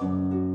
Música